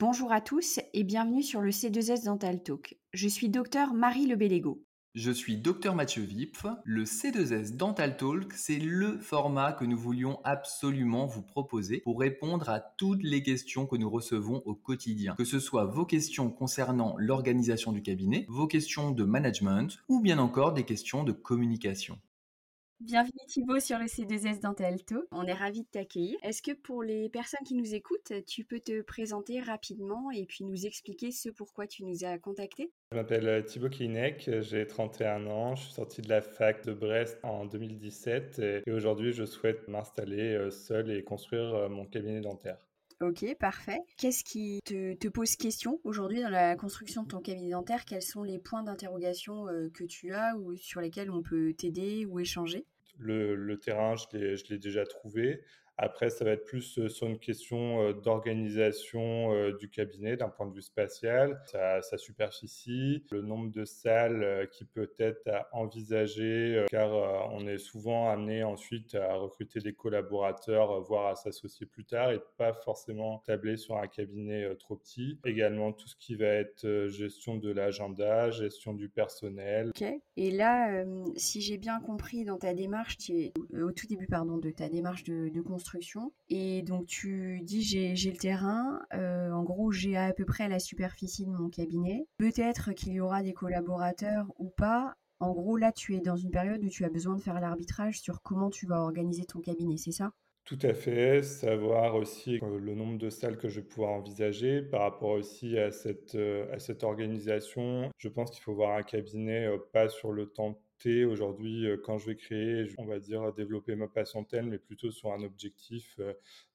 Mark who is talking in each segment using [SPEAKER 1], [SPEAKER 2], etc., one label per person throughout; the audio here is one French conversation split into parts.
[SPEAKER 1] Bonjour à tous et bienvenue sur le C2S Dental Talk. Je suis docteur Marie Lebelego.
[SPEAKER 2] Je suis docteur Mathieu Vipf. Le C2S Dental Talk, c'est le format que nous voulions absolument vous proposer pour répondre à toutes les questions que nous recevons au quotidien. Que ce soit vos questions concernant l'organisation du cabinet, vos questions de management ou bien encore des questions de communication.
[SPEAKER 1] Bienvenue Thibaut sur le C2S Dental Talk. On est ravis de t'accueillir. Est-ce que pour les personnes qui nous écoutent, tu peux te présenter rapidement et puis nous expliquer ce pourquoi tu nous as contactés?
[SPEAKER 3] Je m'appelle euh, Thibaut Klinek, j'ai 31 ans, je suis sorti de la fac de Brest en 2017 et aujourd'hui je souhaite m'installer euh, seul et construire euh, mon cabinet dentaire.
[SPEAKER 1] Ok, parfait. Qu'est-ce qui te, pose question aujourd'hui dans la construction de ton cabinet dentaire? Quels sont les points d'interrogation que tu as ou sur lesquels on peut t'aider ou échanger?
[SPEAKER 3] Le, terrain, je l'ai déjà trouvé. Après, ça va être plus sur une question d'organisation du cabinet d'un point de vue spatial, sa, superficie, le nombre de salles qui peut être à envisager, car on est souvent amené ensuite à recruter des collaborateurs, voire à s'associer plus tard et pas forcément tabler sur un cabinet trop petit. Également tout ce qui va être gestion de l'agenda, gestion du personnel.
[SPEAKER 1] Ok. Et là, si j'ai bien compris dans ta démarche, au tout début pardon, de ta démarche de, de construction, et donc tu dis j'ai le terrain, euh, en gros j'ai à peu près la superficie de mon cabinet. Peut-être qu'il y aura des collaborateurs ou pas. En gros là tu es dans une période où tu as besoin de faire l'arbitrage sur comment tu vas organiser ton cabinet, c'est ça?
[SPEAKER 3] Tout à fait, savoir aussi euh, le nombre de salles que je vais pouvoir envisager par rapport aussi à cette, euh, à cette organisation. Je pense qu'il faut voir un cabinet pas sur le temps aujourd'hui quand je vais créer, on va dire, développer ma patientèle, mais plutôt sur un objectif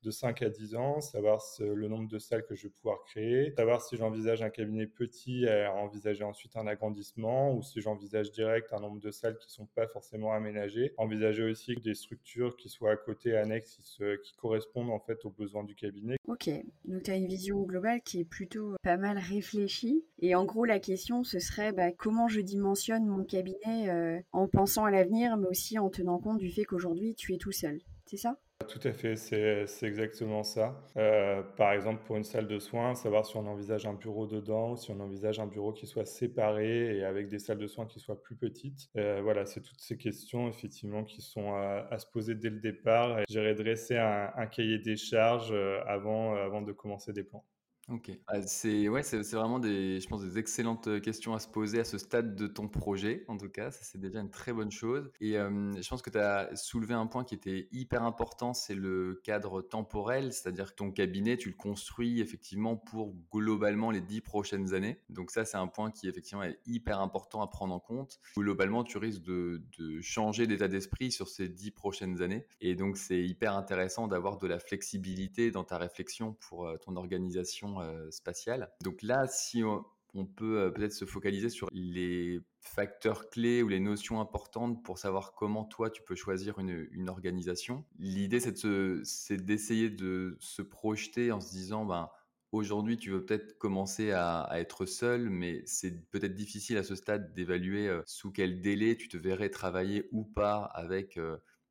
[SPEAKER 3] de 5 à 10 ans, savoir le nombre de salles que je vais pouvoir créer, savoir si j'envisage un cabinet petit à envisager ensuite un agrandissement ou si j'envisage direct un nombre de salles qui sont pas forcément aménagées, envisager aussi des structures qui soient à côté, annexes, qui correspondent en fait aux besoins du cabinet.
[SPEAKER 1] Ok, donc tu as une vision globale qui est plutôt pas mal réfléchie. Et en gros, la question, ce serait bah, comment je dimensionne mon cabinet euh, en pensant à l'avenir, mais aussi en tenant compte du fait qu'aujourd'hui, tu es tout seul. C'est ça?
[SPEAKER 3] Tout à fait, c'est exactement ça. Euh, par exemple, pour une salle de soins, savoir si on envisage un bureau dedans ou si on envisage un bureau qui soit séparé et avec des salles de soins qui soient plus petites. Euh, voilà, c'est toutes ces questions effectivement qui sont à, se poser dès le départ. J'irai dresser un, un, cahier des charges avant, avant de commencer des plans.
[SPEAKER 2] Ok. Ah, c'est ouais, c'est vraiment des, je pense, des excellentes euh, questions à se poser à ce stade de ton projet. En tout cas, c'est déjà une très bonne chose. Et je pense que tu as soulevé un point qui était hyper important, c'est le cadre temporel, c'est-à-dire que ton cabinet, tu le construis effectivement pour globalement les dix prochaines années. Donc ça, c'est un point qui effectivement est hyper important à prendre en compte. Globalement, tu risques de, de changer d'état d'esprit sur ces dix prochaines années. Et donc c'est hyper intéressant d'avoir de la flexibilité dans ta réflexion pour euh, ton organisation euh, spatiale. Donc là, si on, peut euh, peut-être se focaliser sur les facteurs clés ou les notions importantes pour savoir comment toi tu peux choisir une, organisation. L'idée c'est d'essayer de, se projeter en se disant ben aujourd'hui tu veux peut-être commencer à, être seul, mais c'est peut-être difficile à ce stade d'évaluer euh, sous quel délai tu te verrais travailler ou pas avec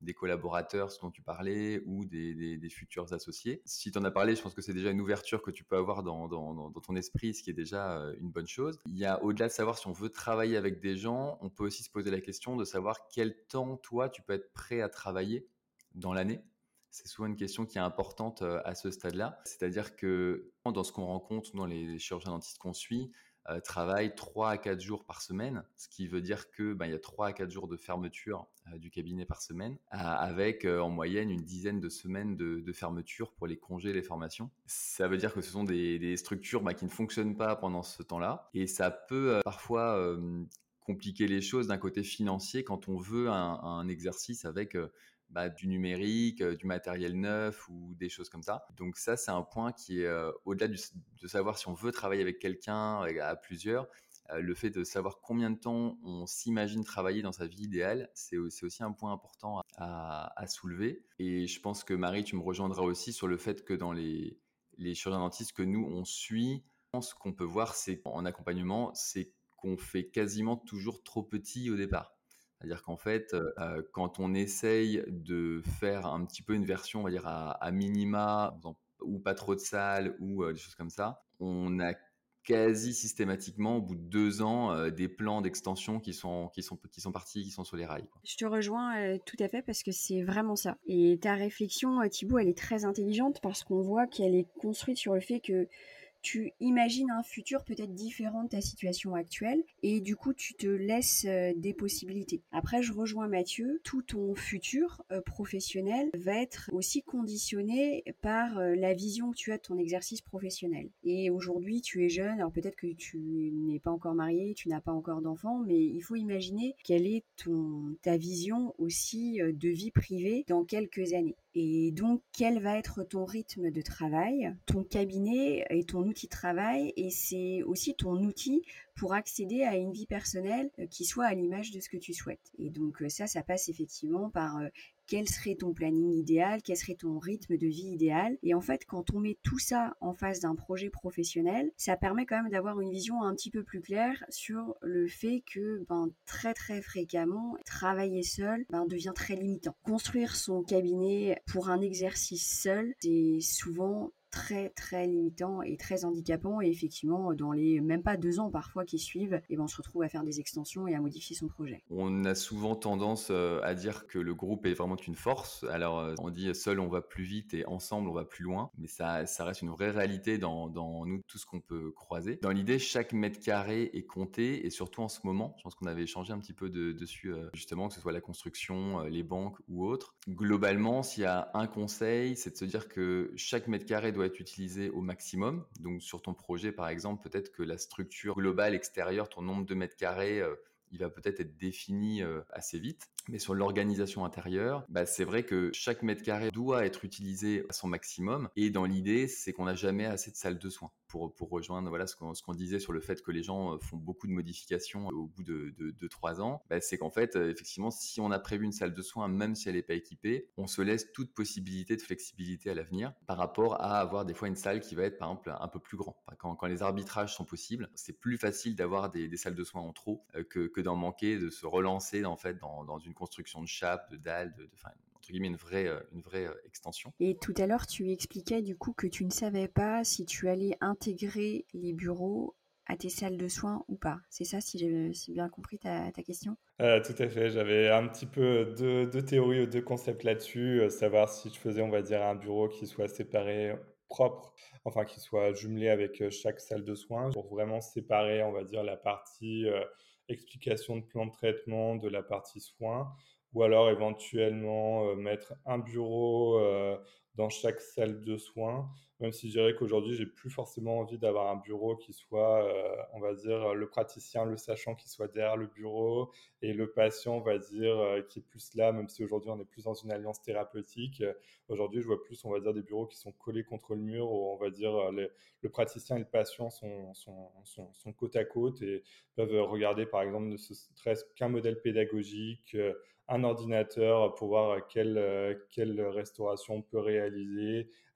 [SPEAKER 2] des collaborateurs, ce dont tu parlais, ou des, futurs associés. Si tu en as parlé, je pense que c'est déjà une ouverture que tu peux avoir dans, ton esprit, ce qui est déjà euh, une bonne chose. Il y a au-delà de savoir si on veut travailler avec des gens, on peut aussi se poser la question de savoir quel temps, toi, tu peux être prêt à travailler dans l'année. C'est souvent une question qui est importante euh, à ce stade-là. C'est-à-dire que dans ce qu'on rencontre dans les chirurgiens dentistes qu'on suit, euh, travaille 3 à 4 jours par semaine, ce qui veut dire que ben, il y a 3 à 4 jours de fermeture euh, du cabinet par semaine, avec euh, en moyenne une dizaine de semaines de, fermeture pour les congés, les formations. Ça veut dire que ce sont des, structures ben, qui ne fonctionnent pas pendant ce temps-là, et ça peut parfois compliquer les choses d'un côté financier quand on veut un exercice avec bah, du numérique, euh, du matériel neuf ou des choses comme ça. Donc ça, c'est un point qui est euh, au-delà de savoir si on veut travailler avec quelqu'un à plusieurs. Euh, le fait de savoir combien de temps on s'imagine travailler dans sa vie idéale, c'est aussi un point important à, soulever. Et je pense que Marie, tu me rejoindras aussi sur le fait que dans les, les chirurgiens dentistes que nous, on suit, ce qu'on peut voir c'est en accompagnement, c'est qu'on fait quasiment toujours trop petit au départ. C'est-à-dire qu'en fait, euh, quand on essaye de faire un petit peu une version, on va dire à, minima, ou pas trop de salles ou euh, des choses comme ça, on a quasi systématiquement, au bout de deux ans, euh, des plans d'extension qui sont, qui, sont, qui sont partis, qui sont sur les rails.
[SPEAKER 1] Je te rejoins euh, tout à fait parce que c'est vraiment ça. Et ta réflexion, euh, Thibaut, elle est très intelligente parce qu'on voit qu'elle est construite sur le fait que tu imagines un futur peut-être différent de ta situation actuelle et du coup tu te laisses euh, des possibilités. Après je rejoins Mathieu, tout ton futur euh, professionnel va être aussi conditionné par euh, la vision que tu as de ton exercice professionnel. Et aujourd'hui tu es jeune, alors peut-être que tu n'es pas encore marié, tu n'as pas encore d'enfant, mais il faut imaginer quelle est ta vision aussi de vie privée dans quelques années. Et donc, quel va être ton rythme de travail Ton cabinet est ton outil de travail et c'est aussi ton outil pour accéder à une vie personnelle euh, qui soit à l'image de ce que tu souhaites. Et donc euh, ça, ça passe effectivement par euh, quel serait ton planning idéal, quel serait ton rythme de vie idéal. Et en fait, quand on met tout ça en face d'un projet professionnel, ça permet quand même d'avoir une vision un petit peu plus claire sur le fait que ben, très très fréquemment, travailler seul ben, devient très limitant. Construire son cabinet pour un exercice seul, c'est souvent très très limitant et très handicapant et effectivement dans les même pas deux ans parfois qui suivent et eh ben on se retrouve à faire des extensions et à modifier son projet.
[SPEAKER 2] On a souvent tendance euh, à dire que le groupe est vraiment une force. Alors euh, on dit seul on va plus vite et ensemble on va plus loin, mais ça, ça reste une vraie réalité dans, dans nous tout ce qu'on peut croiser. Dans l'idée chaque mètre carré est compté et surtout en ce moment, je pense qu'on avait échangé un petit peu de, dessus euh, justement que ce soit la construction, les banques ou autres. Globalement s'il y a un conseil c'est de se dire que chaque mètre carré doit être utilisé au maximum. Donc sur ton projet, par exemple, peut-être que la structure globale extérieure, ton nombre de mètres carrés, euh, il va peut-être être défini euh, assez vite. Mais sur l'organisation intérieure, bah, c'est vrai que chaque mètre carré doit être utilisé à son maximum. Et dans l'idée, c'est qu'on n'a jamais assez de salles de soins pour, rejoindre voilà, ce qu'on disait sur le fait que les gens euh, font beaucoup de modifications au bout de, de, trois ans, bah, c'est qu'en fait, euh, effectivement, si on a prévu une salle de soins, même si elle n'est pas équipée, on se laisse toute possibilité de flexibilité à l'avenir par rapport à avoir des fois une salle qui va être, par exemple, un peu plus grand. Quand, quand les arbitrages sont possibles, c'est plus facile d'avoir des, salles de soins en trop euh, que, que d'en manquer, de se relancer en fait dans, dans une construction de chape, de dalles, de, de, une vraie, euh, une vraie euh, extension.
[SPEAKER 1] Et tout à l'heure, tu expliquais du coup que tu ne savais pas si tu allais intégrer les bureaux à tes salles de soins ou pas. C'est ça, si j'ai bien compris ta, ta question?
[SPEAKER 3] Euh, Tout à fait. J'avais un petit peu deux, deux théories ou deux concepts là-dessus. savoir si je faisais, on va dire, un bureau qui soit séparé propre, enfin qui soit jumelé avec chaque salle de soins pour vraiment séparer, on va dire, la partie explication de plan de traitement de la partie soins ou alors éventuellement euh, mettre un bureau euh, dans chaque salle de soins, même si je dirais qu'aujourd'hui, j'ai plus forcément envie d'avoir un bureau qui soit, euh, on va dire, le praticien, le sachant qui soit derrière le bureau et le patient, on va dire, qui est plus là, même si aujourd'hui on est plus dans une alliance thérapeutique. Aujourd'hui, je vois plus, on va dire, des bureaux qui sont collés contre le mur où on va dire le praticien et le patient sont, sont, sont, côte à côte et peuvent regarder, par exemple, ne serait-ce qu'un modèle pédagogique un ordinateur pour voir quelle, euh, quelle restauration on peut réaliser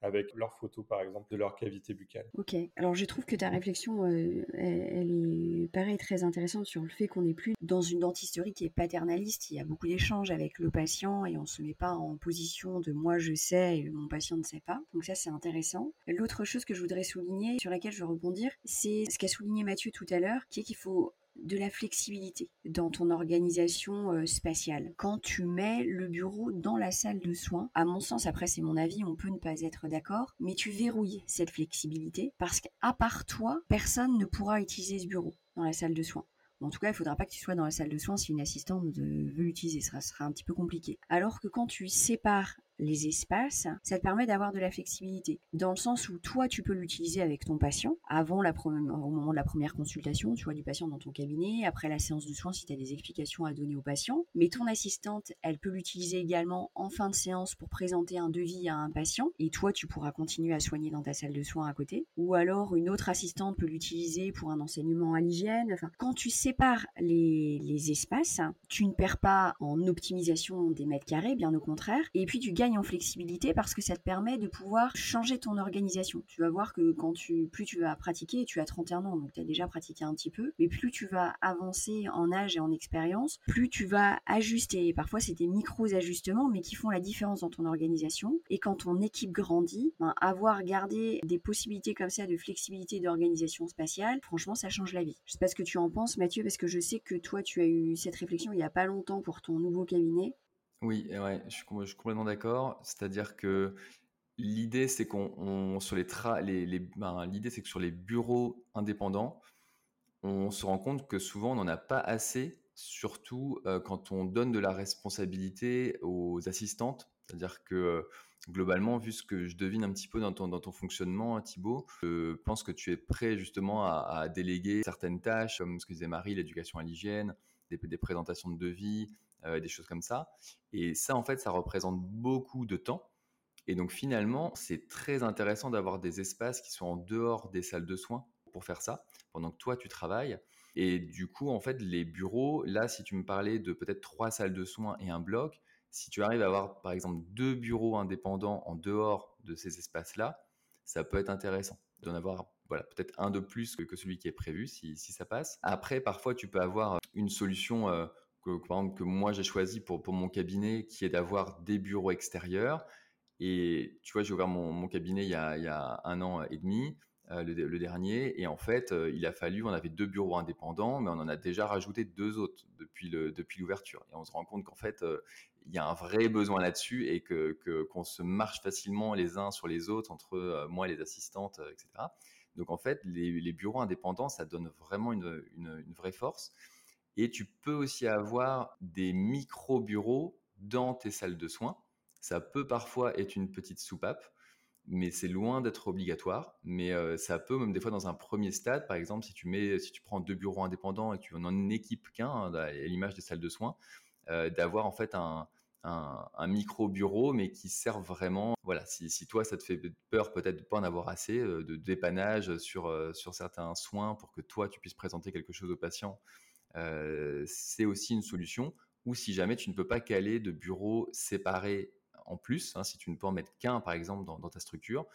[SPEAKER 3] avec leurs photos, par exemple, de leur cavité buccale.
[SPEAKER 1] Ok, alors je trouve que ta réflexion, euh, elle, est pareil très intéressante sur le fait qu'on n'est plus dans une dentisterie qui est paternaliste. Il y a beaucoup d'échanges avec le patient et on ne se met pas en position de moi je sais et mon patient ne sait pas. Donc ça, c'est intéressant. L'autre chose que je voudrais souligner, sur laquelle je veux rebondir, c'est ce qu'a souligné Mathieu tout à l'heure, qui est qu'il faut de la flexibilité dans ton organisation euh, spatiale. Quand tu mets le bureau dans la salle de soins, à mon sens, après c'est mon avis, on peut ne pas être d'accord, mais tu verrouilles cette flexibilité parce qu'à part toi, personne ne pourra utiliser ce bureau dans la salle de soins. En tout cas, il ne faudra pas que tu sois dans la salle de soins si une assistante veut l'utiliser. Ce sera un petit peu compliqué. Alors que quand tu sépares les espaces, ça te permet d'avoir de la flexibilité. Dans le sens où toi, tu peux l'utiliser avec ton patient avant la au moment de la première consultation, tu vois du patient dans ton cabinet, après la séance de soins si tu as des explications à donner au patient. Mais ton assistante, elle peut l'utiliser également en fin de séance pour présenter un devis à un patient et toi, tu pourras continuer à soigner dans ta salle de soins à côté. Ou alors une autre assistante peut l'utiliser pour un enseignement à l'hygiène. Enfin, quand tu sépares les, les espaces, tu ne perds pas en optimisation des mètres carrés, bien au contraire. Et puis tu gagnes en flexibilité parce que ça te permet de pouvoir changer ton organisation. Tu vas voir que quand tu, plus tu vas pratiquer, tu as 31 ans, donc tu as déjà pratiqué un petit peu, mais plus tu vas avancer en âge et en expérience, plus tu vas ajuster. Et parfois, c'est des micros ajustements, mais qui font la différence dans ton organisation. Et quand ton équipe grandit, ben, avoir gardé des possibilités comme ça de flexibilité d'organisation spatiale, franchement, ça change la vie. Je sais pas ce que tu en penses, Mathieu, parce que je sais que toi, tu as eu cette réflexion il n'y a pas longtemps pour ton nouveau cabinet.
[SPEAKER 2] Oui, ouais, je suis, complètement d'accord. C'est-à-dire que l'idée, c'est qu'on sur les, les, ben, l'idée, c'est que sur les bureaux indépendants, on se rend compte que souvent on n'en a pas assez, surtout euh, quand on donne de la responsabilité aux assistantes. C'est-à-dire que euh, globalement, vu ce que je devine un petit peu dans ton, dans ton fonctionnement, Thibaut, je pense que tu es prêt justement à, déléguer certaines tâches, comme ce que disait Marie, l'éducation à l'hygiène, des, des, présentations de devis, des choses comme ça. Et ça, en fait, ça représente beaucoup de temps. Et donc finalement, c'est très intéressant d'avoir des espaces qui sont en dehors des salles de soins pour faire ça, pendant que toi, tu travailles. Et du coup, en fait, les bureaux, là, si tu me parlais de peut-être trois salles de soins et un bloc, si tu arrives à avoir, par exemple, deux bureaux indépendants en dehors de ces espaces-là, ça peut être intéressant d'en avoir voilà, peut-être un de plus que, celui qui est prévu si, ça passe. Après, parfois, tu peux avoir une solution euh, que, moi j'ai choisi pour, pour mon cabinet qui est d'avoir des bureaux extérieurs. Et tu vois, j'ai ouvert mon, cabinet il y, a, il y, a, un an et demi. Euh, le, dernier. Et en fait, euh, il a fallu, on avait deux bureaux indépendants, mais on en a déjà rajouté deux autres depuis le depuis l'ouverture. Et on se rend compte qu'en fait, euh, il y a un vrai besoin là-dessus et que qu'on se marche facilement les uns sur les autres entre moi et les assistantes, etc. Donc en fait, les, bureaux indépendants, ça donne vraiment une, une vraie force. Et tu peux aussi avoir des micro-bureaux dans tes salles de soins. Ça peut parfois être une petite soupape mais c'est loin d'être obligatoire. Mais euh, ça peut, même des fois, dans un premier stade, par exemple, si tu, mets, si tu prends deux bureaux indépendants et que tu en équipes qu'un, hein, à l'image des salles de soins, euh, d'avoir en fait un, un, micro-bureau, mais qui sert vraiment. Voilà, si, si, toi, ça te fait peur peut-être de pas en avoir assez, euh, de dépannage sur, sur certains soins pour que toi, tu puisses présenter quelque chose au patient, c'est aussi une solution. Ou si jamais tu ne peux pas caler de bureaux séparés en plus, hein, si tu ne peux en mettre qu'un par exemple dans, ta structure,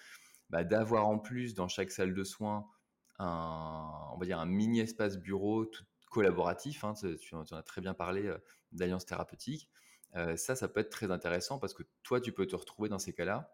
[SPEAKER 2] bah, d'avoir en plus dans chaque salle de soins un, on va dire un mini espace bureau tout collaboratif. Hein, tu, en as très bien parlé euh, d'alliance thérapeutique. Ça, ça peut être très intéressant parce que toi, tu peux te retrouver dans ces cas-là.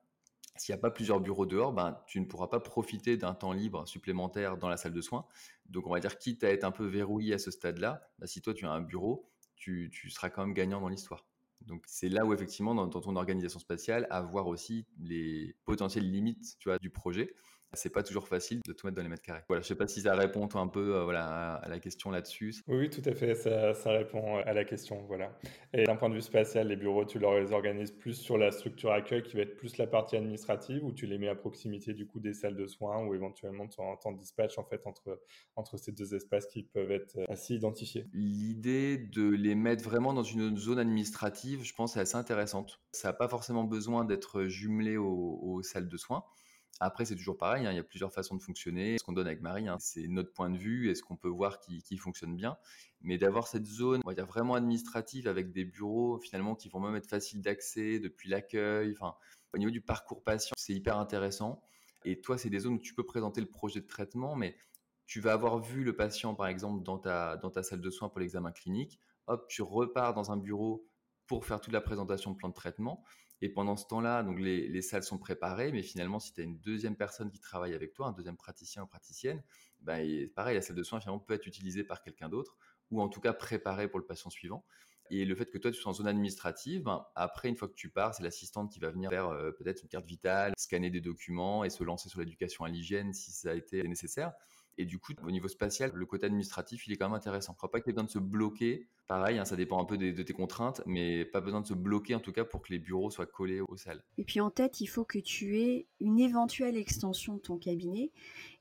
[SPEAKER 2] S'il n'y a pas plusieurs bureaux dehors, ben, tu ne pourras pas profiter d'un temps libre supplémentaire dans la salle de soins. Donc, on va dire, quitte à être un peu verrouillé à ce stade-là, bah, si toi, tu as un bureau, tu seras quand même gagnant dans l'histoire. Donc c'est là où effectivement dans, ton organisation spatiale, avoir aussi les potentielles limites, tu du projet c'est pas toujours facile de tout mettre dans les mètres carrés. Voilà, je sais pas si ça répond un peu euh, voilà, à la question là-dessus.
[SPEAKER 3] Oui, oui, tout à fait, ça, ça, répond à la question. Voilà. Et d'un point de vue spatial, les bureaux, tu les organises plus sur la structure accueil qui va être plus la partie administrative ou tu les mets à proximité du coup des salles de soins ou éventuellement tu en temps de dispatch en fait entre, entre ces deux espaces qui peuvent être assez identifiés?
[SPEAKER 2] L'idée de les mettre vraiment dans une zone administrative, je pense, est assez intéressante. Ça n'a pas forcément besoin d'être jumelé aux salles de soins. Après, c'est toujours pareil, hein, il y a plusieurs façons de fonctionner. Ce qu'on donne avec Marie, hein, c'est notre point de vue et ce qu'on peut voir qui, fonctionne bien. Mais d'avoir cette zone, on va dire vraiment administrative avec des bureaux finalement qui vont même être faciles d'accès depuis l'accueil. Enfin, au niveau du parcours patient, c'est hyper intéressant. Et toi, c'est des zones où tu peux présenter le projet de traitement, mais tu vas avoir vu le patient, par exemple, dans ta, dans ta salle de soins pour l'examen clinique. Hop, tu repars dans un bureau pour faire toute la présentation de plan de traitement. Et pendant ce temps-là, donc les, salles sont préparées, mais finalement, si tu as une deuxième personne qui travaille avec toi, un deuxième praticien ou praticienne, bah, pareil, la salle de soins finalement peut être utilisée par quelqu'un d'autre, ou en tout cas préparée pour le patient suivant. Et le fait que toi, tu sois en zone administrative, ben, après, une fois que tu pars, c'est l'assistante qui va venir faire euh, peut-être une carte vitale, scanner des documents et se lancer sur l'éducation à l'hygiène si ça a été nécessaire. Et du coup, au niveau spatial, le côté administratif, il est quand même intéressant. Je crois pas qu'il y ait besoin de se bloquer. Pareil, hein, ça dépend un peu de, tes contraintes, mais pas besoin de se bloquer en tout cas pour que les bureaux soient collés aux salles.
[SPEAKER 1] Et puis en tête, il faut que tu aies une éventuelle extension de ton cabinet.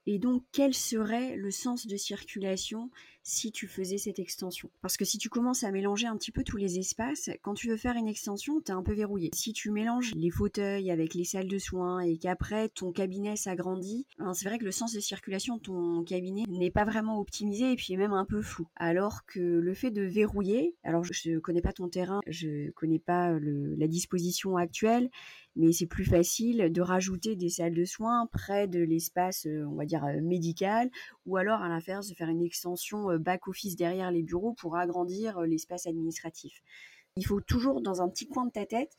[SPEAKER 1] Et donc, quel serait le sens de circulation si tu faisais cette extension? Parce que si tu commences à mélanger un petit peu tous les espaces, quand tu veux faire une extension, tu es un peu verrouillé. Si tu mélanges les fauteuils avec les salles de soins et qu'après ton cabinet s'agrandit, hein, c'est vrai que le sens de circulation de ton cabinet n'est pas vraiment optimisé et puis est même un peu flou. Alors que le fait de verrouiller Alors, je ne connais pas ton terrain, je ne connais pas la disposition actuelle, mais c'est plus facile de rajouter des salles de soins près de l'espace, on va dire, médical, ou alors à l'inverse, de faire une extension back-office derrière les bureaux pour agrandir l'espace administratif. Il faut toujours, dans un petit coin de ta tête,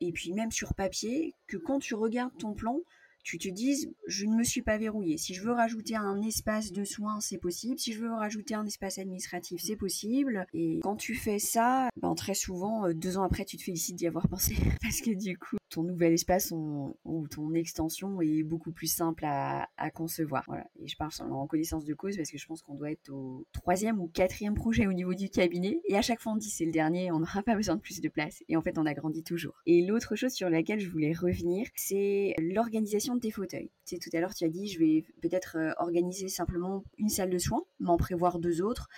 [SPEAKER 1] et puis même sur papier, que quand tu regardes ton plan, tu te dises, je ne me suis pas verrouillé. Si je veux rajouter un espace de soins, c'est possible. Si je veux rajouter un espace administratif, c'est possible. Et quand tu fais ça, ben, très souvent, euh, deux ans après, tu te félicites d'y avoir pensé. Parce que du coup, ton nouvel espace ou ton extension est beaucoup plus simple à, concevoir. Voilà. Et je parle en connaissance de cause parce que je pense qu'on doit être au troisième ou quatrième projet au niveau du cabinet. Et à chaque fois, on dit c'est le dernier, on n'aura pas besoin de plus de place. Et en fait, on a grandi toujours. Et l'autre chose sur laquelle je voulais revenir, c'est l'organisation de tes fauteuils. Tu tout à l'heure, tu as dit, je vais peut-être euh, organiser simplement une salle de soins, m'en prévoir deux autres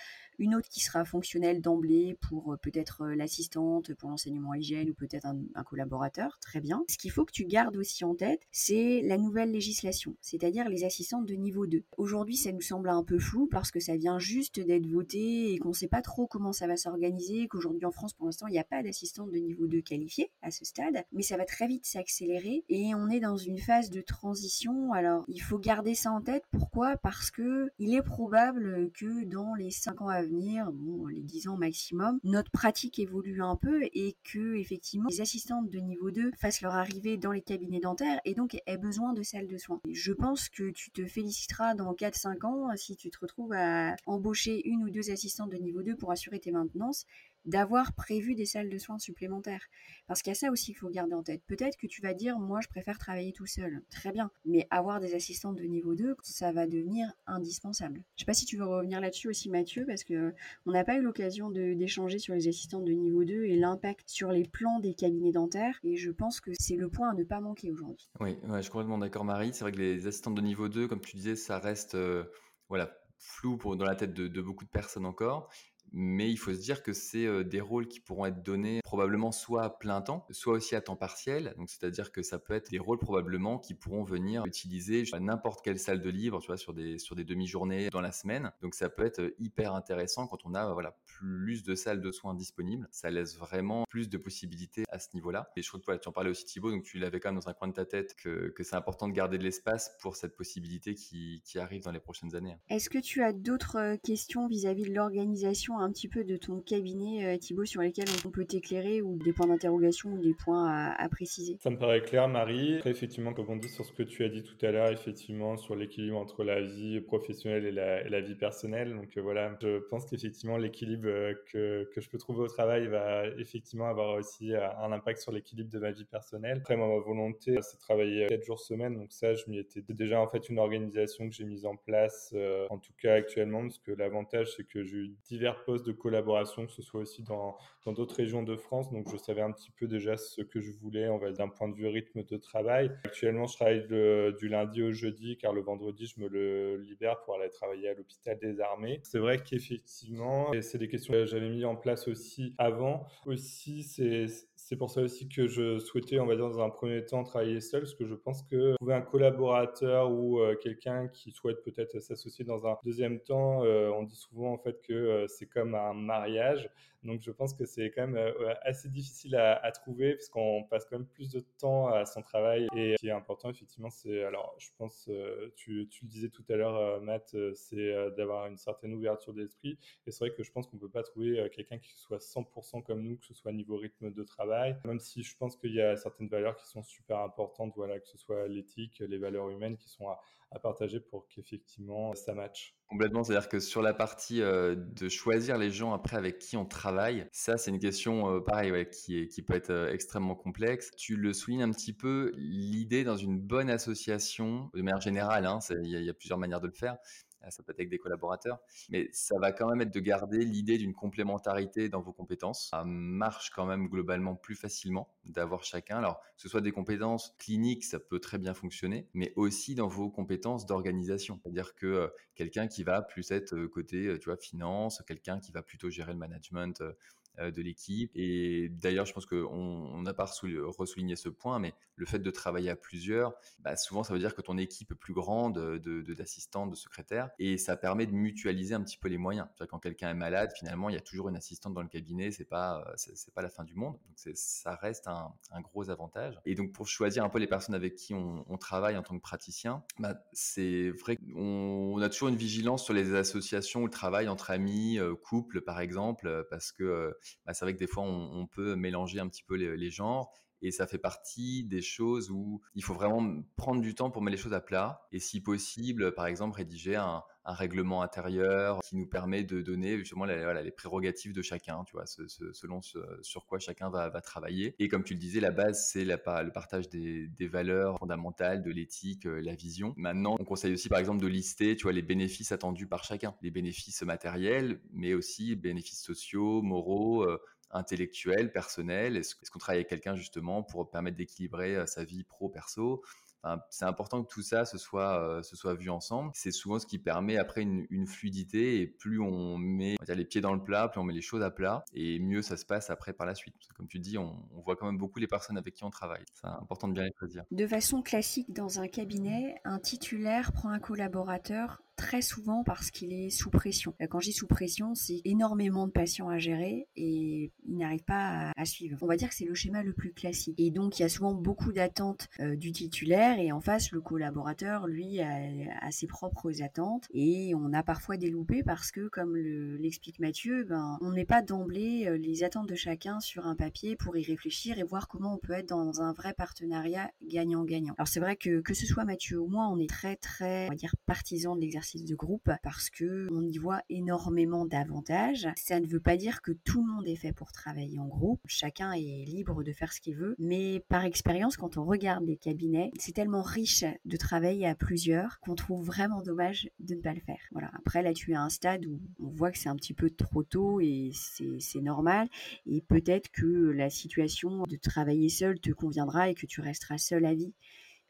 [SPEAKER 1] une autre qui sera fonctionnelle d'emblée pour euh, peut-être euh, l'assistante, pour l'enseignement hygiène ou peut-être un, collaborateur, très bien. Ce qu'il faut que tu gardes aussi en tête, c'est la nouvelle législation, c'est-à-dire les assistantes de niveau 2. Aujourd'hui, ça nous semble un peu flou parce que ça vient juste d'être voté et qu'on ne sait pas trop comment ça va s'organiser, qu'aujourd'hui en France, pour l'instant, il n'y a pas d'assistante de niveau 2 qualifiée à ce stade, mais ça va très vite s'accélérer et on est dans une phase de transition. Alors, il faut garder ça en tête. Pourquoi? Parce que il est probable que dans les 5 ans à venir, les 10 ans maximum, notre pratique évolue un peu et que effectivement les assistantes de niveau 2 fassent leur arrivée dans les cabinets dentaires et donc aient besoin de salles de soins. Je pense que tu te féliciteras dans 4-5 ans si tu te retrouves à embaucher une ou deux assistantes de niveau 2 pour assurer tes maintenances d'avoir prévu des salles de soins supplémentaires. Parce qu'il y a ça aussi qu'il faut garder en tête. Peut-être que tu vas dire, moi, je préfère travailler tout seul. Très bien. Mais avoir des assistantes de niveau 2, ça va devenir indispensable. Je sais pas si tu veux revenir là-dessus aussi, Mathieu, parce que on n'a pas eu l'occasion d'échanger sur les assistantes de niveau 2 et l'impact sur les plans des cabinets dentaires. Et je pense que c'est le point à ne pas manquer aujourd'hui.
[SPEAKER 2] Oui, je suis complètement d'accord, Marie. C'est vrai que les assistantes de niveau 2, comme tu disais, ça reste, euh, voilà, flou pour, dans la tête de, beaucoup de personnes encore mais il faut se dire que c'est des rôles qui pourront être donnés probablement soit à plein temps, soit aussi à temps partiel. Donc, c'est-à-dire que ça peut être des rôles probablement qui pourront venir utiliser n'importe quelle salle de livre, tu vois, sur des, sur des demi-journées dans la semaine. Donc, ça peut être hyper intéressant quand on a, voilà, plus de salles de soins disponibles. Ça laisse vraiment plus de possibilités à ce niveau-là. Et je trouve que tu en parlais aussi Thibaut, donc tu l'avais quand même dans un coin de ta tête que, que c'est important de garder de l'espace pour cette possibilité qui, qui arrive dans les prochaines années.
[SPEAKER 1] Est-ce que tu as d'autres questions vis-à-vis de l'organisation un petit peu de ton cabinet, euh, Thibaut, sur lesquels on peut t'éclairer ou des points d'interrogation ou des points à, préciser
[SPEAKER 3] Ça me paraît clair, Marie. Après, effectivement, comme on dit sur ce que tu as dit tout à l'heure, effectivement, sur l'équilibre entre la vie professionnelle et la, vie personnelle. Donc euh, voilà, je pense qu'effectivement, l'équilibre euh, que, que, je peux trouver au travail va effectivement avoir aussi un impact sur l'équilibre de ma vie personnelle. Après, moi, ma volonté, c'est de travailler 4 jours semaine. Donc ça, je m'y étais déjà en fait une organisation que j'ai mise en place, en tout cas actuellement, parce que l'avantage, c'est que j'ai eu divers de collaboration, que ce soit aussi dans d'autres régions de France. Donc, je savais un petit peu déjà ce que je voulais, on va d'un point de vue rythme de travail. Actuellement, je travaille du lundi au jeudi, car le vendredi, je me le libère pour aller travailler à l'hôpital des armées. C'est vrai qu'effectivement, c'est des questions que j'avais mis en place aussi avant. Aussi, c'est c'est pour ça aussi que je souhaitais, on va dire, dans un premier temps, travailler seul, parce que je pense que trouver un collaborateur ou euh, quelqu'un qui souhaite peut-être s'associer dans un deuxième temps, euh, on dit souvent en fait que euh, c'est comme un mariage. Donc je pense que c'est quand même euh, assez difficile à, trouver parce qu'on passe quand même plus de temps à son travail. Et ce qui est important effectivement, c'est, alors je pense, euh, tu, tu, le disais tout à l'heure, euh, Matt, c'est d'avoir une certaine ouverture d'esprit. Et c'est vrai que je pense qu'on ne peut pas trouver quelqu'un qui soit 100% comme nous, que ce soit niveau rythme de travail, même si je pense qu'il y a certaines valeurs qui sont super importantes, voilà, que ce soit l'éthique, les valeurs humaines qui sont à, à partager pour qu'effectivement ça matche.
[SPEAKER 2] Complètement, c'est-à-dire que sur la partie euh, de choisir les gens après avec qui on travaille, ça c'est une question euh, pareil qui, est, qui peut être euh, extrêmement complexe. Tu le soulignes un petit peu, l'idée dans une bonne association, de manière générale, hein, il y, a plusieurs manières de le faire, ça peut être avec des collaborateurs, mais ça va quand même être de garder l'idée d'une complémentarité dans vos compétences. Ça marche quand même globalement plus facilement d'avoir chacun. Alors, que ce soit des compétences cliniques, ça peut très bien fonctionner, mais aussi dans vos compétences d'organisation. C'est-à-dire que euh, quelqu'un qui va plus être euh, côté, euh, tu vois, finance, quelqu'un qui va plutôt gérer le management de l'équipe. Et d'ailleurs, je pense qu'on n'a pas ressouligné ce point, mais le fait de travailler à plusieurs, bah, souvent ça veut dire que ton équipe est plus grande de, d'assistants, de, secrétaires, et ça permet de mutualiser un petit peu les moyens. Quand quelqu'un est malade, finalement, il y a toujours une assistante dans le cabinet, c'est pas, c'est, pas la fin du monde. Donc ça reste un, gros avantage. Et donc pour choisir un peu les personnes avec qui on, travaille en tant que praticien, bah, c'est vrai qu'on a toujours une vigilance sur les associations ou le travail entre amis, couples par exemple, parce que bah, c'est vrai que des fois on, peut mélanger un petit peu les genres et ça fait partie des choses où il faut vraiment prendre du temps pour mettre les choses à plat. Et si possible, par exemple, rédiger un, règlement intérieur qui nous permet de donner justement les, prérogatives de chacun, tu vois, selon ce, sur quoi chacun va, travailler. Et comme tu le disais, la base, c'est le partage des, valeurs fondamentales, de l'éthique, euh, la vision. Maintenant, on conseille aussi, par exemple, de lister, tu vois, les bénéfices attendus par chacun. Les bénéfices matériels, mais aussi bénéfices sociaux, moraux, euh, intellectuel, personnel? Est-ce qu'on travaille avec quelqu'un justement pour permettre d'équilibrer euh, sa vie pro-perso c'est important que tout ça se soit, euh, se soit vu ensemble. C'est souvent ce qui permet après une, fluidité et plus on met les pieds dans le plat, plus on met les choses à plat et mieux ça se passe après par la suite. Comme tu dis, on, voit quand même beaucoup les personnes avec qui on travaille. C'est important de bien les choisir.
[SPEAKER 1] De façon classique, dans un cabinet, un titulaire prend un collaborateur très souvent parce qu'il est sous pression. Euh, quand je dis sous pression, c'est énormément de patients à gérer et il n'arrive pas à, suivre. On va dire que c'est le schéma le plus classique. Et donc, il y a souvent beaucoup d'attentes euh, du titulaire et en face, le collaborateur, lui, a, ses propres attentes et on a parfois des loupés parce que, comme l'explique Mathieu, ben, on n'est pas d'emblée euh, les attentes de chacun sur un papier pour y réfléchir et voir comment on peut être dans un vrai partenariat gagnant-gagnant. Alors, c'est vrai que que ce soit Mathieu ou moi, on est très, très, on va dire, partisan de l'exercice de groupe parce que on y voit énormément d'avantages. Ça ne veut pas dire que tout le monde est fait pour travailler en groupe. Chacun est libre de faire ce qu'il veut. Mais par expérience, quand on regarde les cabinets, c'est tellement riche de travailler à plusieurs qu'on trouve vraiment dommage de ne pas le faire. Voilà. Après, là, tu es à un stade où on voit que c'est un petit peu trop tôt et c'est normal. Et peut-être que la situation de travailler seul te conviendra et que tu resteras seul à vie.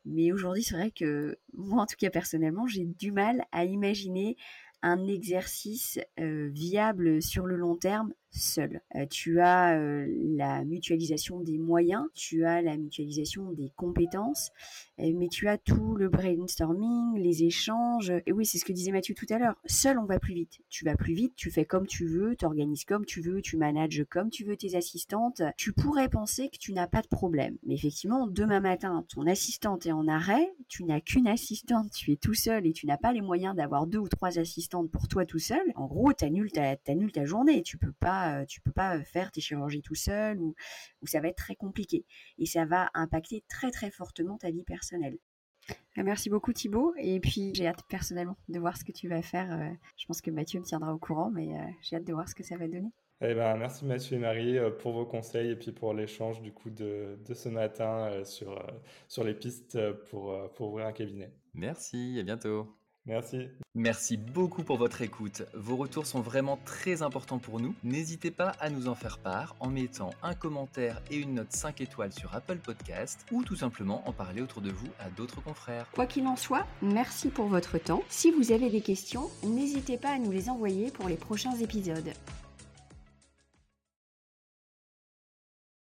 [SPEAKER 1] Mais aujourd'hui, c'est vrai que moi, en tout cas personnellement, j'ai du mal à imaginer un exercice euh, viable sur le long terme seul. Euh, tu as euh, la mutualisation des moyens, tu as la mutualisation des compétences, euh, mais tu as tout le brainstorming, les échanges. Et oui, c'est ce que disait Mathieu tout à l'heure. Seul, on va plus vite. Tu vas plus vite, tu fais comme tu veux, tu organises comme tu veux, tu manages comme tu veux tes assistantes. Tu pourrais penser que tu n'as pas de problème. Mais effectivement, demain matin, ton assistante est en arrêt, tu n'as qu'une assistante, tu es tout seul et tu n'as pas les moyens d'avoir deux ou trois assistantes pour toi tout seul. En gros, tu annules ta, ta journée. Tu peux pas euh, tu peux pas euh, faire tes chirurgies tout seul ou, ça va être très compliqué et ça va impacter très très fortement ta vie personnelle. Euh, merci beaucoup Thibaut et puis j'ai hâte personnellement de voir ce que tu vas faire. Je pense que Mathieu me tiendra au courant mais j'ai hâte de voir ce que ça va donner.
[SPEAKER 3] Eh ben, merci Mathieu et Marie pour vos conseils et puis pour l'échange du coup de, ce matin sur, sur les pistes pour, pour ouvrir un cabinet.
[SPEAKER 2] Merci, à bientôt.
[SPEAKER 3] Merci.
[SPEAKER 2] Merci beaucoup pour votre écoute. Vos retours sont vraiment très importants pour nous. N'hésitez pas à nous en faire part en mettant un commentaire et une note 5 étoiles sur Apple Podcast ou tout simplement en parler autour de vous à d'autres confrères.
[SPEAKER 1] Quoi qu'il en soit, merci pour votre temps. Si vous avez des questions, n'hésitez pas à nous les envoyer pour les prochains épisodes.